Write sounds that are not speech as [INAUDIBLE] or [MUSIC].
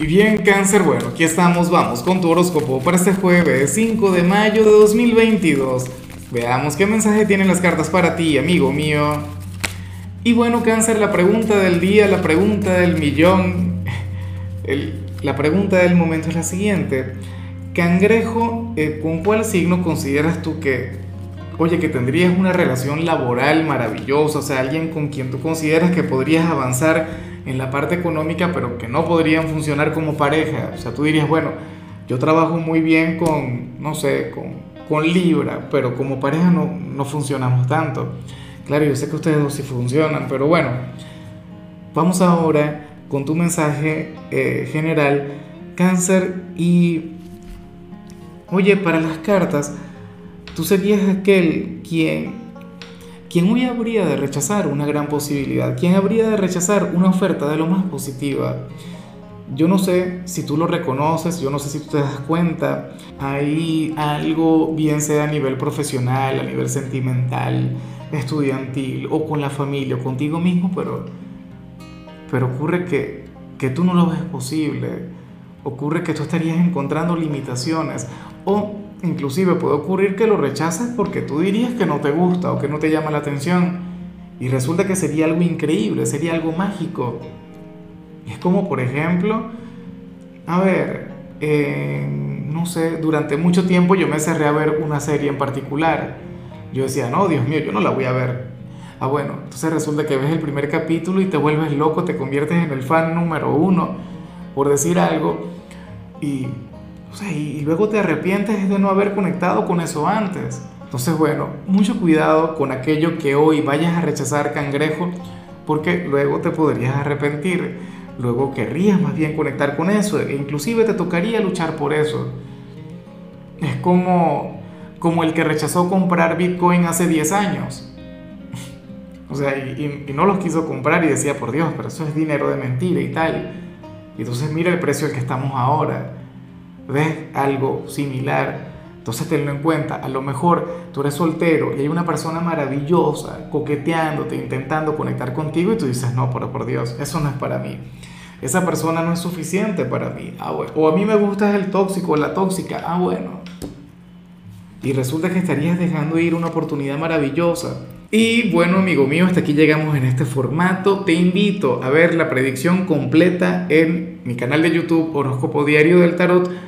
Y bien, cáncer, bueno, aquí estamos, vamos con tu horóscopo para este jueves 5 de mayo de 2022. Veamos qué mensaje tienen las cartas para ti, amigo mío. Y bueno, cáncer, la pregunta del día, la pregunta del millón, [LAUGHS] la pregunta del momento es la siguiente. Cangrejo, eh, ¿con cuál signo consideras tú que, oye, que tendrías una relación laboral maravillosa? O sea, alguien con quien tú consideras que podrías avanzar en la parte económica, pero que no podrían funcionar como pareja. O sea, tú dirías, bueno, yo trabajo muy bien con, no sé, con, con Libra, pero como pareja no, no funcionamos tanto. Claro, yo sé que ustedes dos sí funcionan, pero bueno, vamos ahora con tu mensaje eh, general, cáncer, y, oye, para las cartas, tú serías aquel quien ¿quién hoy habría de rechazar una gran posibilidad? ¿Quién habría de rechazar una oferta de lo más positiva? Yo no sé si tú lo reconoces, yo no sé si tú te das cuenta, hay algo, bien sea a nivel profesional, a nivel sentimental, estudiantil o con la familia o contigo mismo, pero, pero ocurre que, que tú no lo ves posible, ocurre que tú estarías encontrando limitaciones o Inclusive puede ocurrir que lo rechaces porque tú dirías que no te gusta o que no te llama la atención y resulta que sería algo increíble, sería algo mágico. Es como, por ejemplo, a ver, no sé, durante mucho tiempo yo me cerré a ver una serie en particular. Yo decía, no, Dios mío, yo no la voy a ver. Ah, bueno, entonces resulta que ves el primer capítulo y te vuelves loco, te conviertes en el fan número uno, por decir algo, y y luego te arrepientes de no haber conectado con eso antes. Entonces, bueno, mucho cuidado con aquello que hoy vayas a rechazar cangrejo, porque luego te podrías arrepentir. Luego querrías más bien conectar con eso, e inclusive te tocaría luchar por eso. Es como, como el que rechazó comprar Bitcoin hace 10 años. [LAUGHS] O sea, y, y no los quiso comprar y decía, por Dios, pero eso es dinero de mentira y tal. Y entonces mira el precio al que estamos ahora ves algo similar, entonces tenlo en cuenta. A lo mejor tú eres soltero y hay una persona maravillosa coqueteándote, intentando conectar contigo y tú dices, no, pero por Dios, eso no es para mí. Esa persona no es suficiente para mí. Ah, O a mí me gusta el tóxico o la tóxica. Ah, bueno. Y resulta que estarías dejando ir una oportunidad maravillosa. Y bueno, amigo mío, hasta aquí llegamos en este formato. Te invito a ver la predicción completa en mi canal de YouTube Horóscopo Diario del Tarot